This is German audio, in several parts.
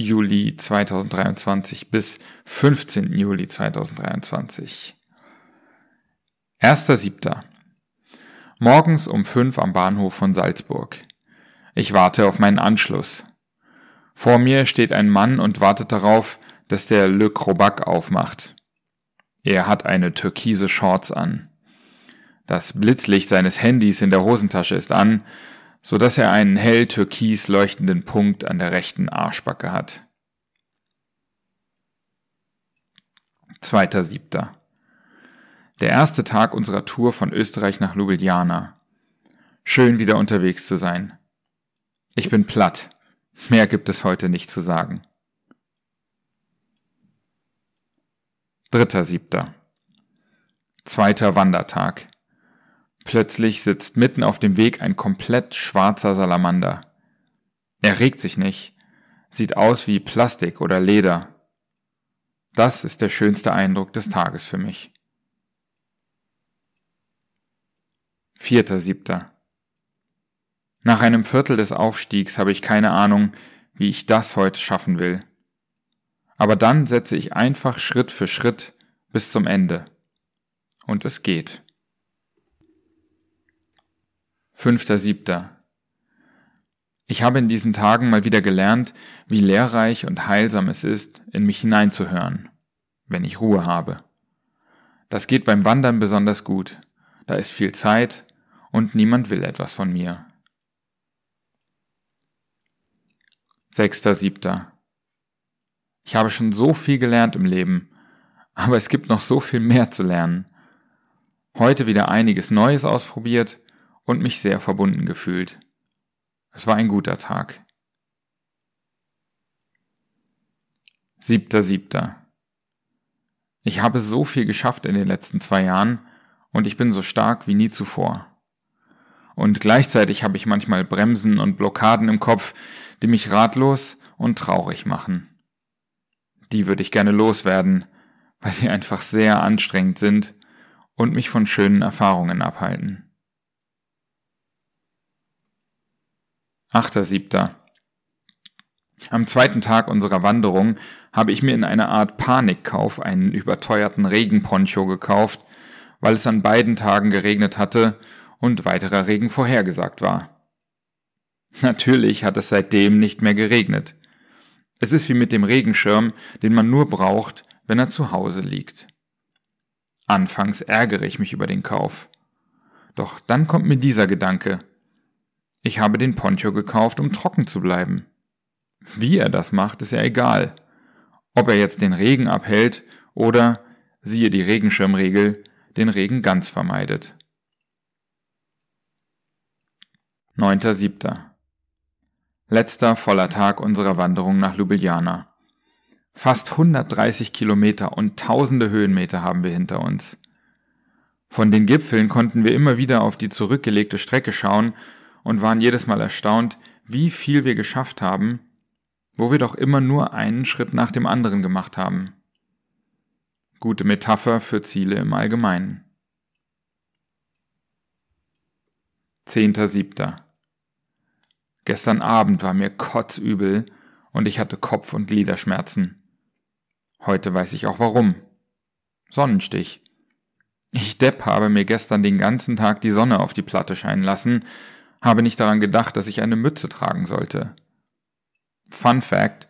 Juli 2023 bis 15. Juli 2023. 1.7. Morgens um fünf am Bahnhof von Salzburg. Ich warte auf meinen Anschluss. Vor mir steht ein Mann und wartet darauf, dass der Le Crobac aufmacht. Er hat eine türkise Shorts an. Das Blitzlicht seines Handys in der Hosentasche ist an, so dass er einen hell türkis leuchtenden Punkt an der rechten Arschbacke hat. Zweiter Siebter. Der erste Tag unserer Tour von Österreich nach Ljubljana. Schön wieder unterwegs zu sein. Ich bin platt. Mehr gibt es heute nicht zu sagen. Dritter Siebter. Zweiter Wandertag. Plötzlich sitzt mitten auf dem Weg ein komplett schwarzer Salamander. Er regt sich nicht, sieht aus wie Plastik oder Leder. Das ist der schönste Eindruck des Tages für mich. Vierter Siebter. Nach einem Viertel des Aufstiegs habe ich keine Ahnung, wie ich das heute schaffen will. Aber dann setze ich einfach Schritt für Schritt bis zum Ende. Und es geht. Fünfter Siebter. Ich habe in diesen Tagen mal wieder gelernt, wie lehrreich und heilsam es ist, in mich hineinzuhören, wenn ich Ruhe habe. Das geht beim Wandern besonders gut. Da ist viel Zeit und niemand will etwas von mir. Sechster, siebter. Ich habe schon so viel gelernt im Leben, aber es gibt noch so viel mehr zu lernen. Heute wieder einiges Neues ausprobiert und mich sehr verbunden gefühlt. Es war ein guter Tag. Siebter, siebter. Ich habe so viel geschafft in den letzten zwei Jahren und ich bin so stark wie nie zuvor. Und gleichzeitig habe ich manchmal Bremsen und Blockaden im Kopf, die mich ratlos und traurig machen. Die würde ich gerne loswerden, weil sie einfach sehr anstrengend sind und mich von schönen Erfahrungen abhalten. Achter Siebter. Am zweiten Tag unserer Wanderung habe ich mir in einer Art Panikkauf einen überteuerten Regenponcho gekauft, weil es an beiden Tagen geregnet hatte und weiterer Regen vorhergesagt war. Natürlich hat es seitdem nicht mehr geregnet. Es ist wie mit dem Regenschirm, den man nur braucht, wenn er zu Hause liegt. Anfangs ärgere ich mich über den Kauf. Doch dann kommt mir dieser Gedanke. Ich habe den Poncho gekauft, um trocken zu bleiben. Wie er das macht, ist ja egal. Ob er jetzt den Regen abhält oder, siehe die Regenschirmregel, den Regen ganz vermeidet. 9.7. Letzter voller Tag unserer Wanderung nach Ljubljana. Fast 130 Kilometer und tausende Höhenmeter haben wir hinter uns. Von den Gipfeln konnten wir immer wieder auf die zurückgelegte Strecke schauen und waren jedes Mal erstaunt, wie viel wir geschafft haben, wo wir doch immer nur einen Schritt nach dem anderen gemacht haben. Gute Metapher für Ziele im Allgemeinen. 10.7. Gestern Abend war mir kotzübel und ich hatte Kopf- und Gliederschmerzen. Heute weiß ich auch warum. Sonnenstich. Ich Depp habe mir gestern den ganzen Tag die Sonne auf die Platte scheinen lassen, habe nicht daran gedacht, dass ich eine Mütze tragen sollte. Fun Fact.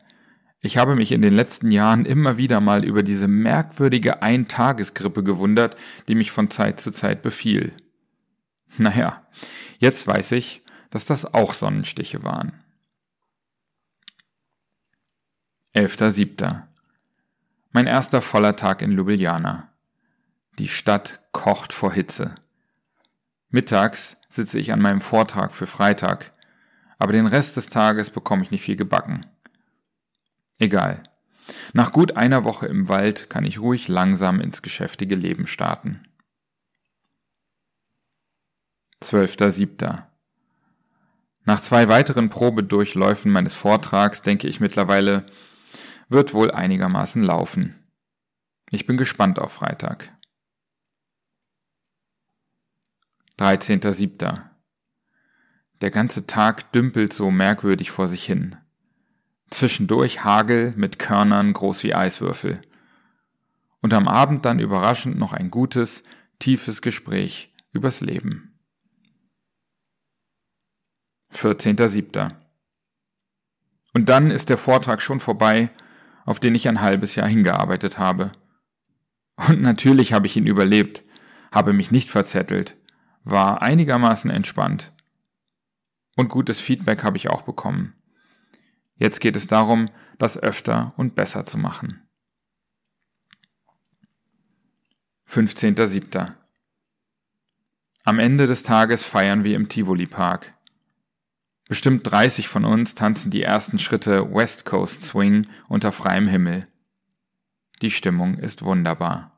Ich habe mich in den letzten Jahren immer wieder mal über diese merkwürdige Eintagesgrippe gewundert, die mich von Zeit zu Zeit befiel. Naja, jetzt weiß ich, dass das auch Sonnenstiche waren. 11.7. Mein erster voller Tag in Ljubljana. Die Stadt kocht vor Hitze. Mittags sitze ich an meinem Vortrag für Freitag, aber den Rest des Tages bekomme ich nicht viel gebacken. Egal. Nach gut einer Woche im Wald kann ich ruhig langsam ins geschäftige Leben starten. 12.07. Nach zwei weiteren Probedurchläufen meines Vortrags denke ich mittlerweile, wird wohl einigermaßen laufen. Ich bin gespannt auf Freitag. 13.07. Der ganze Tag dümpelt so merkwürdig vor sich hin. Zwischendurch Hagel mit Körnern groß wie Eiswürfel. Und am Abend dann überraschend noch ein gutes, tiefes Gespräch übers Leben. 14.07. Und dann ist der Vortrag schon vorbei, auf den ich ein halbes Jahr hingearbeitet habe. Und natürlich habe ich ihn überlebt, habe mich nicht verzettelt, war einigermaßen entspannt. Und gutes Feedback habe ich auch bekommen. Jetzt geht es darum, das öfter und besser zu machen. 15.07. Am Ende des Tages feiern wir im Tivoli Park. Bestimmt 30 von uns tanzen die ersten Schritte West Coast Swing unter freiem Himmel. Die Stimmung ist wunderbar.